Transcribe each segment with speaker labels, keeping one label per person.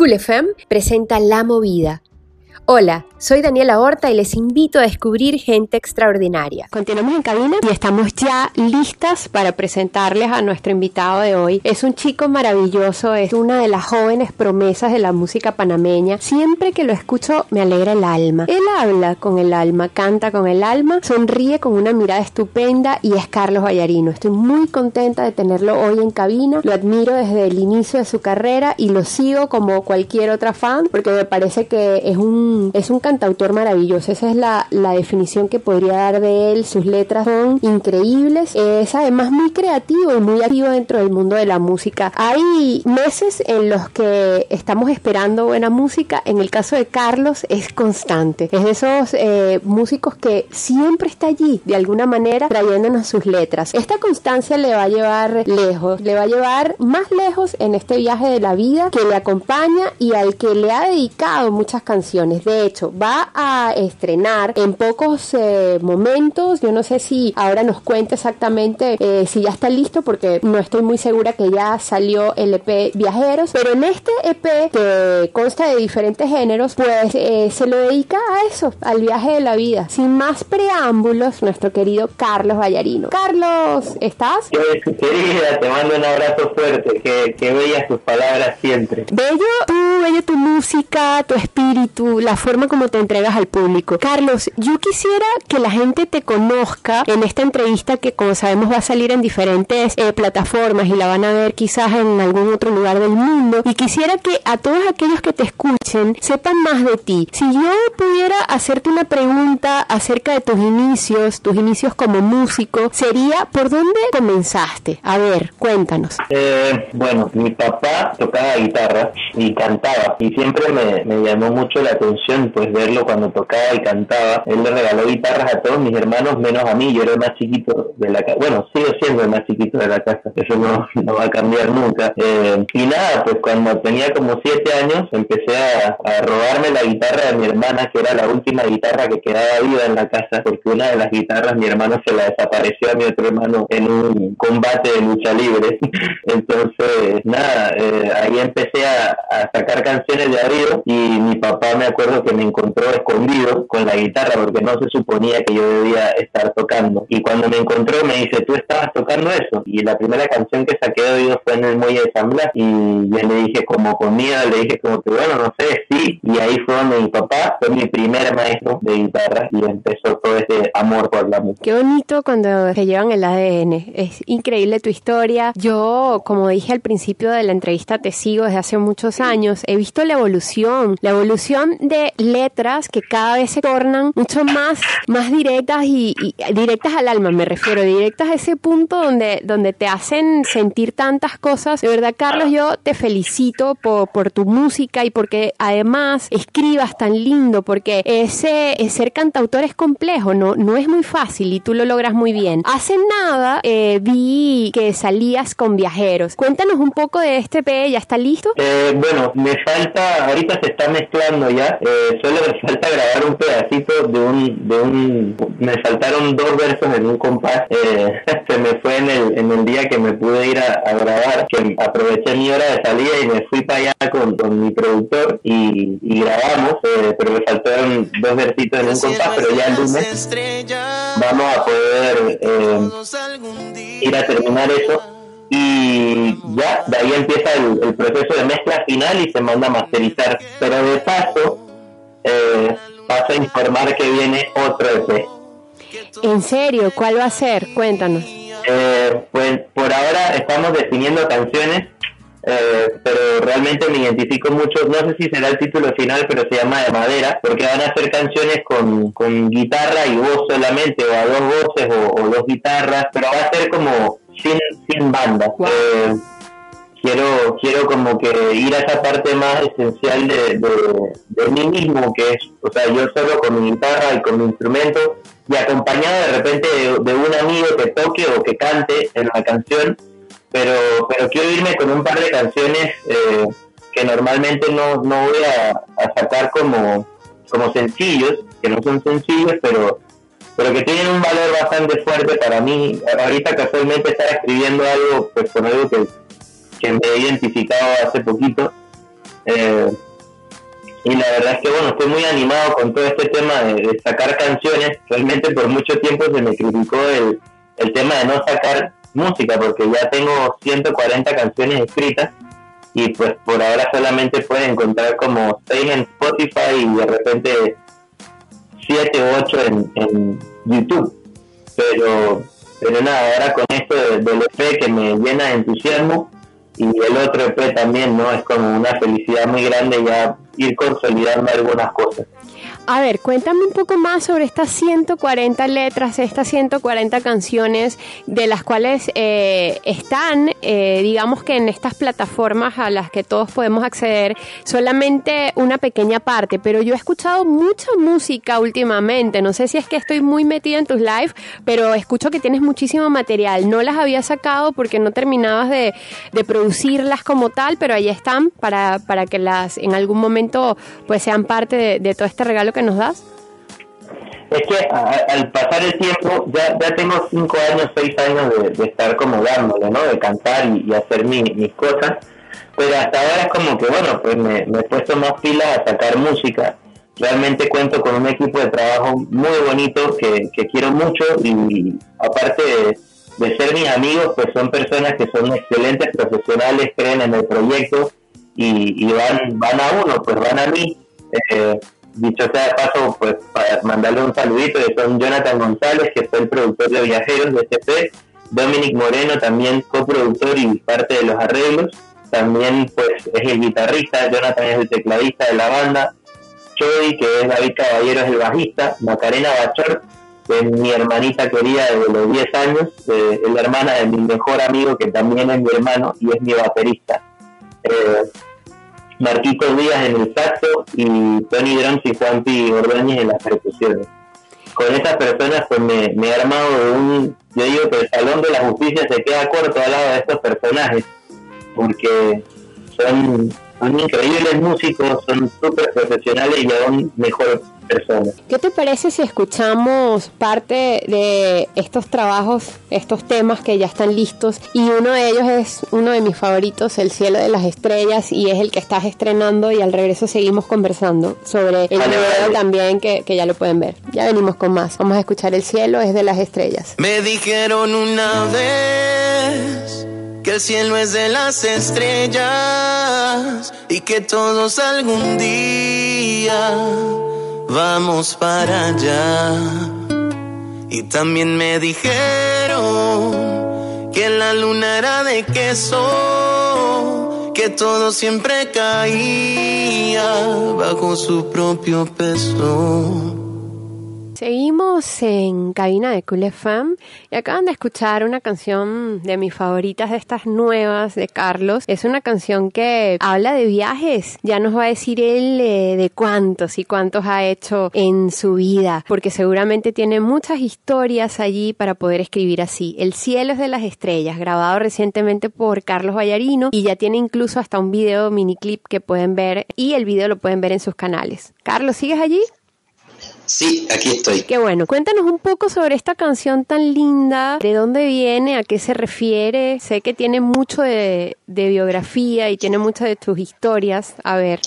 Speaker 1: Cool FM presenta La Movida. Hola, soy Daniela Horta y les invito a descubrir gente extraordinaria. Continuamos en cabina y estamos ya listas para presentarles a nuestro invitado de hoy. Es un chico maravilloso, es una de las jóvenes promesas de la música panameña. Siempre que lo escucho me alegra el alma. Él habla con el alma, canta con el alma, sonríe con una mirada estupenda y es Carlos Vallarino. Estoy muy contenta de tenerlo hoy en cabina. Lo admiro desde el inicio de su carrera y lo sigo como cualquier otra fan porque me parece que es un es un cantautor maravilloso. Esa es la, definición que podría dar de él. Sus letras son increíbles. Es además muy creativo y muy activo dentro del mundo de la música. Hay meses en los que estamos esperando buena música. En el caso de Carlos es constante. Es de esos eh, músicos que siempre está allí, de alguna manera, trayéndonos sus letras. Esta constancia le va a llevar lejos, le va a llevar más lejos en este viaje de la vida que le acompaña y al que le ha dedicado muchas canciones. De hecho, va a estrenar en pocos eh, momentos. Yo no sé si ahora nos cuenta exactamente eh, si ya está listo, porque no estoy muy segura que ya salió el EP Viajeros. Pero en este EP, que consta de diferentes géneros, pues eh, se lo dedica a eso, al viaje de la vida. Sin más preámbulos, nuestro querido Carlos Vallarino. Carlos, ¿estás?
Speaker 2: Querida, te mando un abrazo fuerte. Que, que bellas tus palabras siempre.
Speaker 1: Bello tú, bello tu música, tu espíritu, la forma como te entregas al público. Carlos, yo quisiera que la gente te conozca en esta entrevista que como sabemos va a salir en diferentes eh, plataformas y la van a ver quizás en algún otro lugar del mundo y quisiera que a todos aquellos que te escuchen sepan más de ti. Si yo pudiera hacerte una pregunta acerca de tus inicios, tus inicios como músico, sería ¿por dónde comenzaste? A ver, cuéntanos.
Speaker 2: Eh, bueno, mi papá tocaba guitarra y cantaba y siempre me, me llamó mucho la atención pues verlo cuando tocaba y cantaba. Él le regaló guitarras a todos mis hermanos menos a mí, yo era el más chiquito de la casa. Bueno, sigo siendo el más chiquito de la casa, eso no, no va a cambiar nunca. Eh, y nada, pues cuando tenía como siete años empecé a, a, robarme la guitarra de mi hermana, que era la última guitarra que quedaba viva en la casa, porque una de las guitarras mi hermano se la desapareció a mi otro hermano en un combate de lucha libre. Entonces, nada, eh, ahí empecé a, a sacar canciones de arriba y mi papá me acuerdo que me encontró escondido con la guitarra porque no se suponía que yo debía estar tocando. Y cuando me encontró me dice, tú estabas tocando eso. Y la primera canción que saqué de oído fue en el muelle de San Blas y yo le dije como con miedo, le dije como que bueno, no sé, sí. Y ahí fue donde mi papá fue mi primer maestro de guitarra y empezó todo ese amor por la música.
Speaker 1: Qué bonito cuando se llevan el ADN. Es increíble tu historia. Yo, como dije al principio de la entrevista, te sigo desde hace muchos años. He visto la evolución, la evolución de letras que cada vez se tornan mucho más, más directas y, directas al alma, me refiero, directas a ese punto donde, donde te hacen sentir tantas cosas. De verdad, Carlos, yo te felicito por, por tu música y porque además escribas tan lindo, porque ese, ser cantautor es complejo, no, no es muy fácil y tú lo logras muy bien. Hace nada eh, vi que salías con viajeros. Cuéntanos un poco de este P, ¿ya está listo?
Speaker 2: Eh, bueno, me falta, ahorita se está mezclando ya. Eh, solo me falta grabar un pedacito de un, de un, me faltaron dos versos en un compás, eh, se me fue en el, en el día que me pude ir a, grabar, que aproveché mi hora de salida y me fui para allá con, con mi productor y, y grabamos, eh, pero me faltaron dos versitos en un compás, pero ya el lunes vamos a poder eh, ir a terminar eso y ya de ahí empieza el, el, proceso de mezcla final y se manda a masterizar. Pero de paso, eh, paso a informar que viene otro EP.
Speaker 1: ¿En serio? ¿Cuál va a ser? Cuéntanos.
Speaker 2: Eh, pues por ahora estamos definiendo canciones, eh, pero realmente me identifico mucho, no sé si será el título final, pero se llama De Madera, porque van a ser canciones con, con guitarra y voz solamente, o a dos voces o, dos guitarras, pero va a ser como sin, sin banda. Eh, quiero quiero como que ir a esa parte más esencial de, de, mí mismo que es o sea yo solo con mi guitarra y con mi instrumento y acompañado de repente de, un amigo que toque o que cante en la canción pero pero quiero irme con un par de canciones eh, que normalmente no, no voy a, sacar como como sencillos que no son sencillos pero pero que tienen un valor bastante fuerte para mí. Ahorita casualmente estaba escribiendo algo pues con algo que que me he identificado hace poquito. Eh, y la verdad es que bueno, estoy muy animado con todo este tema de, sacar canciones. Realmente por mucho tiempo se me criticó el, el tema de no sacar música porque ya tengo 140 canciones escritas y pues por ahora solamente puedes encontrar como 6 en Spotify y de repente 7 u 8 en, en YouTube. Pero, pero nada, ahora con esto del EP que me llena de entusiasmo y el otro EP también, ¿no? Es como una felicidad muy grande ya ir consolidando algunas cosas.
Speaker 1: A ver, cuéntame un poco más sobre estas 140 letras, estas 140 canciones de las cuales eh, están, eh, digamos que en estas plataformas a las que todos podemos acceder, solamente una pequeña parte, pero yo he escuchado mucha música últimamente, no sé si es que estoy muy metida en tus live, pero escucho que tienes muchísimo material, no las había sacado porque no terminabas de, producirlas como tal, pero ahí están para, para que las en algún momento pues sean parte de todo este regalo que nos das?
Speaker 2: Es que al pasar el tiempo, ya, ya tengo cinco años, seis años de, estar como dándole, ¿no? De cantar y, hacer mis cosas. Pero hasta ahora es como que, bueno, pues me, he puesto más pilas a sacar música. Realmente cuento con un equipo de trabajo muy bonito que, quiero mucho y, aparte de, ser mis amigos, pues son personas que son excelentes profesionales, creen en el proyecto y, van, van a uno, pues van a mí. Eh, dicho sea paso, pues para mandarle un saludito, que son Jonathan González, que fue el productor de Viajeros de SP, Dominic Moreno, también coproductor y parte de los arreglos, también pues es el guitarrista, Jonathan es el tecladista de la banda, Chody, que es David Caballero, es el bajista, Macarena Bachor, que es mi hermanita querida de los 10 años, eh, es la hermana de mi mejor amigo, que también es mi hermano y es mi baterista. Eh, Marquito Díaz en el saxo y Tony Drums y Juanpi Ordóñez en las percusiones. Con estas personas pues me, he armado un, yo digo que el Salón de la Justicia se queda corto al lado de estos personajes, porque son, son increíbles músicos, son súper profesionales y aún mejor
Speaker 1: ¿Qué te parece si escuchamos parte de estos trabajos, estos temas que ya están listos? Y uno de ellos es uno de mis favoritos, El cielo de las estrellas, y es el que estás estrenando y al regreso seguimos conversando sobre el video también que, que ya lo pueden ver. Ya venimos con más. Vamos a escuchar El cielo es de las estrellas.
Speaker 3: Me dijeron una vez que el cielo es de las estrellas y que todos algún día vamos para allá. Y también me dijeron que la luna era de queso, que todo siempre caía bajo su propio peso.
Speaker 1: Seguimos en cabina de Cool FM y acaban de escuchar una canción de mis favoritas de estas nuevas de Carlos. Es una canción que habla de viajes. Ya nos va a decir él eh, de cuántos y cuántos ha hecho en su vida, porque seguramente tiene muchas historias allí para poder escribir así. El cielo es de las estrellas, grabado recientemente por Carlos Vallarino y ya tiene incluso hasta un video miniclip que pueden ver y el video lo pueden ver en sus canales. Carlos, ¿sigues allí?
Speaker 4: Sí, aquí estoy.
Speaker 1: Qué bueno. Cuéntanos un poco sobre esta canción tan linda, de dónde viene, a qué se refiere. Sé que tiene mucho de, biografía y tiene muchas de tus historias. A ver.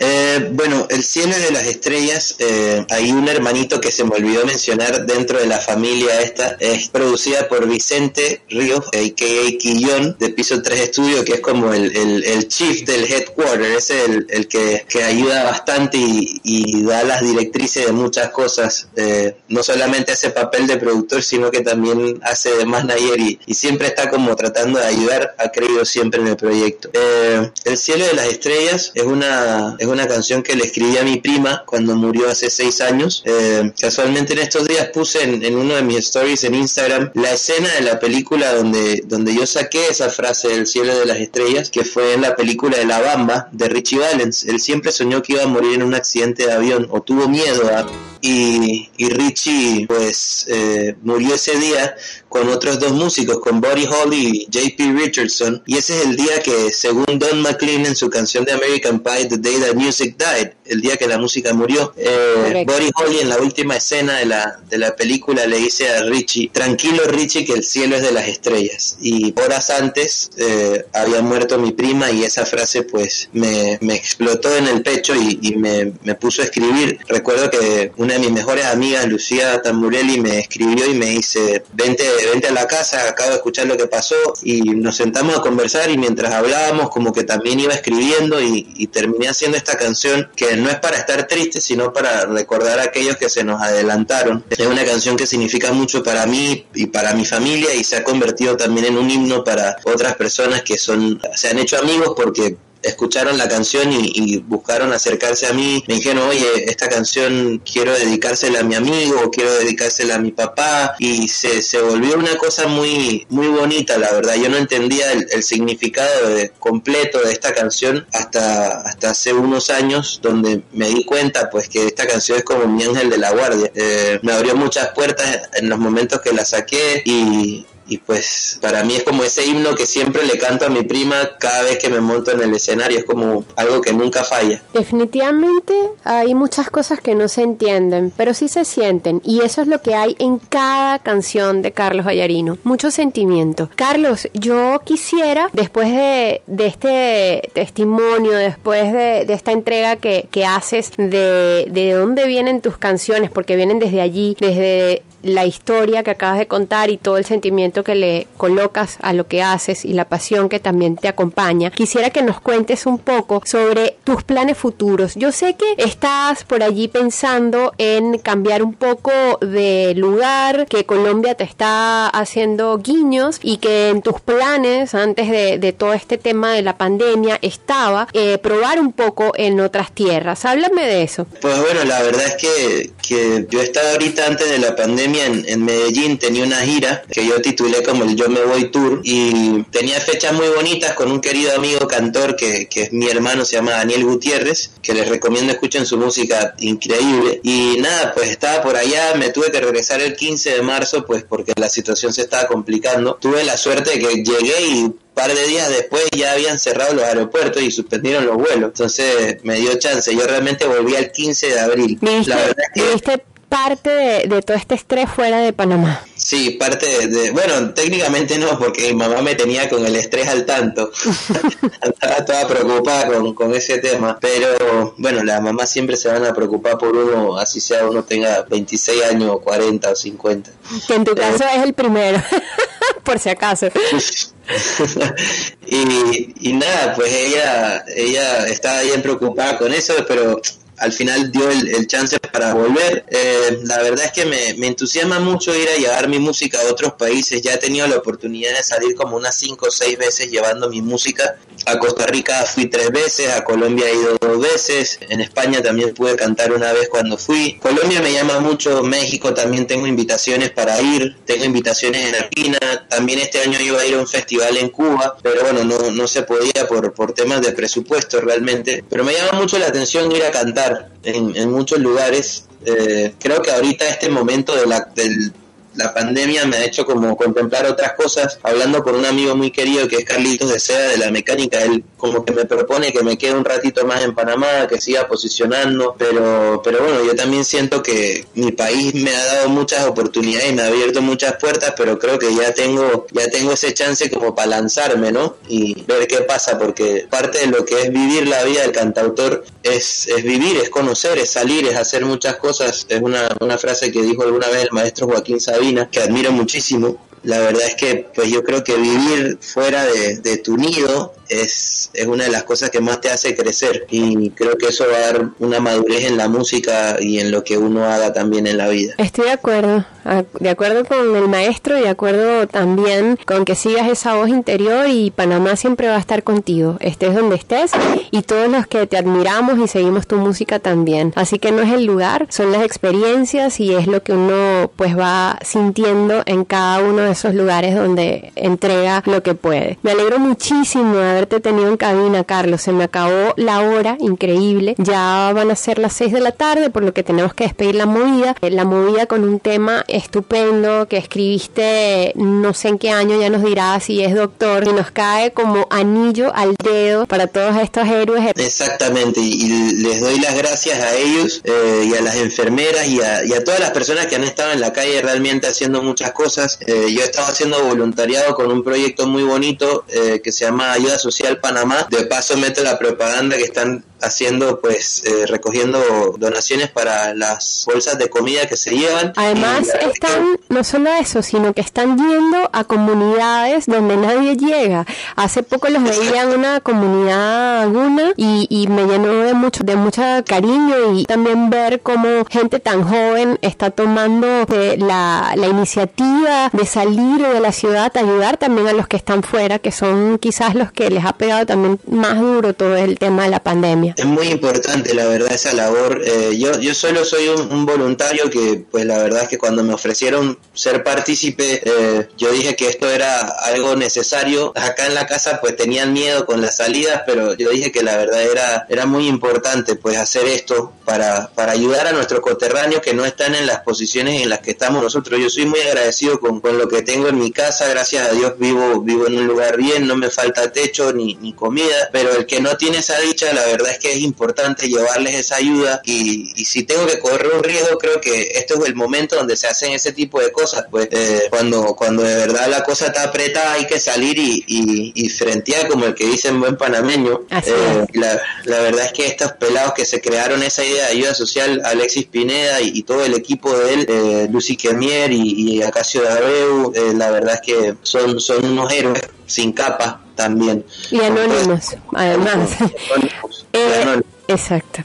Speaker 4: Eh, bueno, El cielo de las estrellas, eh, hay un hermanito que se me olvidó mencionar dentro de la familia esta, es producida por Vicente Ríos, a.k.a. Quillón, de Piso 3 Estudio, que es como el, el, chief del headquarter, es el, el que, que ayuda bastante y, y da las directrices de muchas cosas. Eh, no solamente hace papel de productor, sino que también hace de manager y, y siempre está como tratando de ayudar, ha creído siempre en el proyecto. Eh, el cielo de las estrellas es una, es una canción que le escribí a mi prima cuando murió hace seis años. Eh, casualmente en estos días puse en, uno de mis stories en Instagram la escena de la película donde, donde yo saqué esa frase del cielo de las estrellas, que fue en la película de La Bamba de Richie Valens. Él siempre soñó que iba a morir en un accidente de avión o tuvo miedo a y, Richie pues eh, murió ese día
Speaker 2: con otros dos músicos, con Buddy Holly y JP Richardson, y ese es el día que, según Don McLean en su canción de American Pie, The Day That Music Died, el día que la música murió, eh, Buddy Holly en la última escena de la, de la película le dice a Richie, tranquilo Richie que el cielo es de las estrellas, y horas antes eh, había muerto mi prima y esa frase pues me, me explotó en el pecho y, y me, me puso a escribir. Recuerdo que una de mis mejores amigas, Lucía Tamburelli, me escribió y me dice, vente, vente a la casa, acabo de escuchar lo que pasó y nos sentamos a conversar y mientras hablábamos como que también iba escribiendo y, y terminé haciendo esta canción que no es para estar triste, sino para recordar a aquellos que se nos adelantaron. Es una canción que significa mucho para mí y para mi familia y se ha convertido también en un himno para otras personas que son, se han hecho amigos porque escucharon la canción y, buscaron acercarse a mí, me dijeron, oye, esta canción quiero dedicársela a mi amigo quiero dedicársela a mi papá y se, se volvió una cosa muy, muy bonita, la verdad. Yo no entendía el, significado de, completo de esta canción hasta, hasta hace unos años donde me di cuenta pues que esta canción es como mi ángel de la guardia. Eh, me abrió muchas puertas en los momentos que la saqué y, y pues para mí es como ese himno que siempre le canto a mi prima cada vez que me monto en el escenario, es como algo que nunca falla.
Speaker 1: Definitivamente hay muchas cosas que no se entienden, pero sí se sienten y eso es lo que hay en cada canción de Carlos Vallarino, mucho sentimiento. Carlos, yo quisiera, después de, este testimonio, después de, esta entrega que, que haces de, de dónde vienen tus canciones, porque vienen desde allí, desde la historia que acabas de contar y todo el sentimiento que le colocas a lo que haces y la pasión que también te acompaña, quisiera que nos cuentes un poco sobre tus planes futuros. Yo sé que estás por allí pensando en cambiar un poco de lugar, que Colombia te está haciendo guiños y que en tus planes antes de, todo este tema de la pandemia estaba eh, probar un poco en otras tierras. Háblame de eso.
Speaker 2: Pues bueno, la verdad es que, que yo estaba ahorita antes de la pandemia en, Medellín tenía una gira que yo titulé como el Yo Me Voy Tour y tenía fechas muy bonitas con un querido amigo cantor que, que es mi hermano, se llama Daniel Gutiérrez, que les recomiendo escuchen su música increíble. Y nada, pues estaba por allá, me tuve que regresar el 15 de marzo, pues porque la situación se estaba complicando. Tuve la suerte de que llegué y par de días después ya habían cerrado los aeropuertos y suspendieron los vuelos. Entonces me dio chance. Yo realmente volví al 15 de abril.
Speaker 1: la verdad es que parte de, todo este estrés fuera de Panamá.
Speaker 2: Sí, parte de, bueno, técnicamente no, porque mi mamá me tenía con el estrés al tanto. Estaba toda preocupada con, ese tema. Pero bueno, las mamás siempre se van a preocupar por uno, así sea uno tenga 26 años, 40 o 50.
Speaker 1: Que en tu caso es el primero, por si acaso.
Speaker 2: y, y nada, pues ella, ella estaba bien preocupada con eso, pero al final dio el, chance para volver. Eh, la verdad es que me, me, entusiasma mucho ir a llevar mi música a otros países. Ya he tenido la oportunidad de salir como unas 5 o 6 veces llevando mi música. A Costa Rica fui tres veces, a Colombia he ido dos veces, en España también pude cantar una vez cuando fui. Colombia me llama mucho, México también tengo invitaciones para ir, tengo invitaciones en Argentina, también este año iba a ir a un festival en Cuba, pero bueno, no, no se podía por, por temas de presupuesto realmente. Pero me llama mucho la atención ir a cantar en, muchos lugares. Eh, creo que ahorita este momento de la, del la pandemia me ha hecho como contemplar otras cosas. Hablando con un amigo muy querido que es Carlitos de Seda de la mecánica, él como que me propone que me quede un ratito más en Panamá, que siga posicionando, pero, pero bueno, yo también siento que mi país me ha dado muchas oportunidades y me ha abierto muchas puertas, pero creo que ya tengo, ya tengo ese chance como para lanzarme, ¿no? Y ver qué pasa, porque parte de lo que es vivir la vida del cantautor es, es vivir, es conocer, es salir, es hacer muchas cosas. Es una, una frase que dijo alguna vez el maestro Joaquín Sabina que admiro muchísimo. La verdad es que pues yo creo que vivir fuera de, de tu nido es, es una de las cosas que más te hace crecer y creo que eso va a dar una madurez en la música y en lo que uno haga también en la vida.
Speaker 1: Estoy de acuerdo, de acuerdo con el maestro y de acuerdo también con que sigas esa voz interior y Panamá siempre va a estar contigo, estés donde estés y todos los que te admiramos y seguimos tu música también. Así que no es el lugar, son las experiencias y es lo que uno pues va sintiendo en cada uno de esos lugares donde entrega lo que puede. Me alegro muchísimo haberte tenido en cabina, Carlos. Se me acabó la hora, increíble. Ya van a ser las 6 de la tarde, por lo que tenemos que despedir la movida. Eh, la movida con un tema estupendo que escribiste no sé en qué año, ya nos dirá si es doctor, y nos cae como anillo al dedo para todos estos héroes.
Speaker 2: Exactamente, y, les doy las gracias a ellos eh, y a las enfermeras y a, todas las personas que han estado en la calle realmente haciendo muchas cosas. Eh, yo he estado haciendo voluntariado con un proyecto muy bonito que se llama Ayuda Social Panamá. De paso meto la propaganda que están haciendo, pues, eh, recogiendo donaciones para las bolsas de comida que se llevan.
Speaker 1: Además, están, no solo eso, sino que están yendo a comunidades donde nadie llega. Hace poco los veía en una comunidad alguna y, y, me llenó de mucho, de mucha cariño y también ver cómo gente tan joven está tomando eh, la, la iniciativa de salir de la ciudad, ayudar también a los que están fuera, que son quizás los que les ha pegado también más duro todo el tema de la pandemia.
Speaker 2: Es muy importante, la verdad, esa labor. Eh, yo, yo solo soy un, voluntario que, pues la verdad es que cuando me ofrecieron ser partícipe, eh, yo dije que esto era algo necesario. Acá en la casa, pues tenían miedo con las salidas, pero yo dije que la verdad era, era muy importante, pues hacer esto para, para ayudar a nuestros coterráneos que no están en las posiciones en las que estamos nosotros. Yo soy muy agradecido con, con lo que tengo en mi casa, gracias a Dios vivo, vivo en un lugar bien, no me falta techo ni, ni comida, pero el que no tiene esa dicha, la verdad es que es importante llevarles esa ayuda y, si tengo que correr un riesgo, creo que este es el momento donde se hacen ese tipo de cosas, pues eh, cuando, cuando de verdad la cosa está apretada hay que salir y, y, frentear como el que dice en buen panameño. Eh, la, la, verdad es que estos pelados que se crearon esa idea de ayuda social, Alexis Pineda y, todo el equipo de él, eh, Lucy Kemier y, y Acacio Abreu, la verdad es que son, son unos héroes sin capa también.
Speaker 1: Y anónimos, además. Eh, exacto.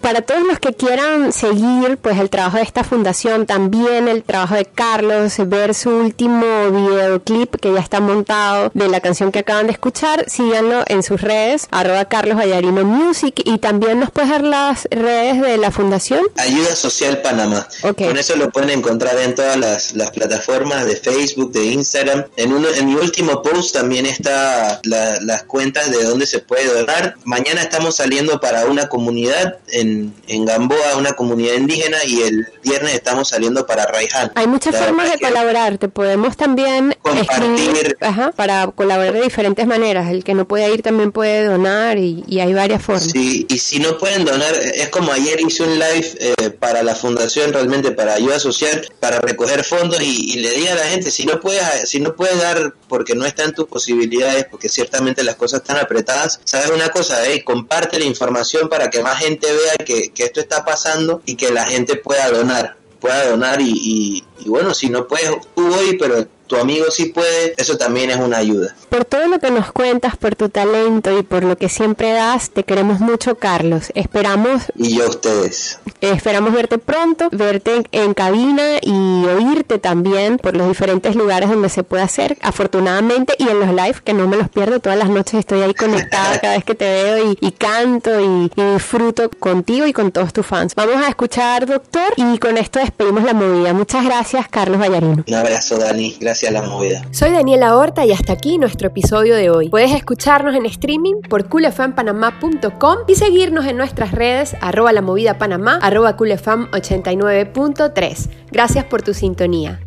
Speaker 1: Para todos los que quieran seguir pues el trabajo de esta fundación, también el trabajo de Carlos, ver su último videoclip que ya está montado de la canción que acaban de escuchar, síganlo en sus redes, arroba Carlos Vallarino Music y también nos puedes dar las redes de la fundación.
Speaker 2: Ayuda Social Panamá. Con eso lo pueden encontrar en todas las, plataformas de Facebook, de Instagram. En, uno, en mi último post también está las cuentas de dónde se puede donar. Mañana estamos saliendo para una comunidad en, en Gamboa, una comunidad indígena, y el viernes estamos saliendo para Raiján.
Speaker 1: Hay muchas formas de colaborar, te podemos también
Speaker 2: compartir
Speaker 1: para colaborar de diferentes maneras. El que no puede ir también puede donar y, hay varias formas.
Speaker 2: Sí, y si no pueden donar, es como ayer hice un live eh, para la fundación, realmente para ayuda social, para recoger fondos y, le di a la gente, si no puedes, si no puedes dar porque no está en tus posibilidades, porque ciertamente las cosas están apretadas, sabes una cosa, eh, comparte la información para que más gente vea que, esto está pasando y que la gente pueda donar, pueda donar y, y bueno, si no puedes tú hoy, pero tu amigo sí puede, eso también es una ayuda.
Speaker 1: Por todo lo que nos cuentas, por tu talento y por lo que siempre das, te queremos mucho, Carlos. Esperamos.
Speaker 2: Y yo a ustedes.
Speaker 1: Esperamos verte pronto, verte en cabina y oírte también por los diferentes lugares donde se puede hacer, afortunadamente, y en los live, que no me los pierdo, todas las noches estoy ahí conectada cada vez que te veo y, canto y, y, disfruto contigo y con todos tus fans. Vamos a escuchar, doctor, y con esto despedimos la movida. Muchas gracias, Carlos Vallarino.
Speaker 2: Un abrazo, Dani. Gracias la.
Speaker 1: Soy Daniela Horta y hasta aquí nuestro episodio de hoy. Puedes escucharnos en streaming por coolfmpanamá.com y seguirnos en nuestras redes arroba la movida panamá, arroba coolfm89.3. Gracias por tu sintonía.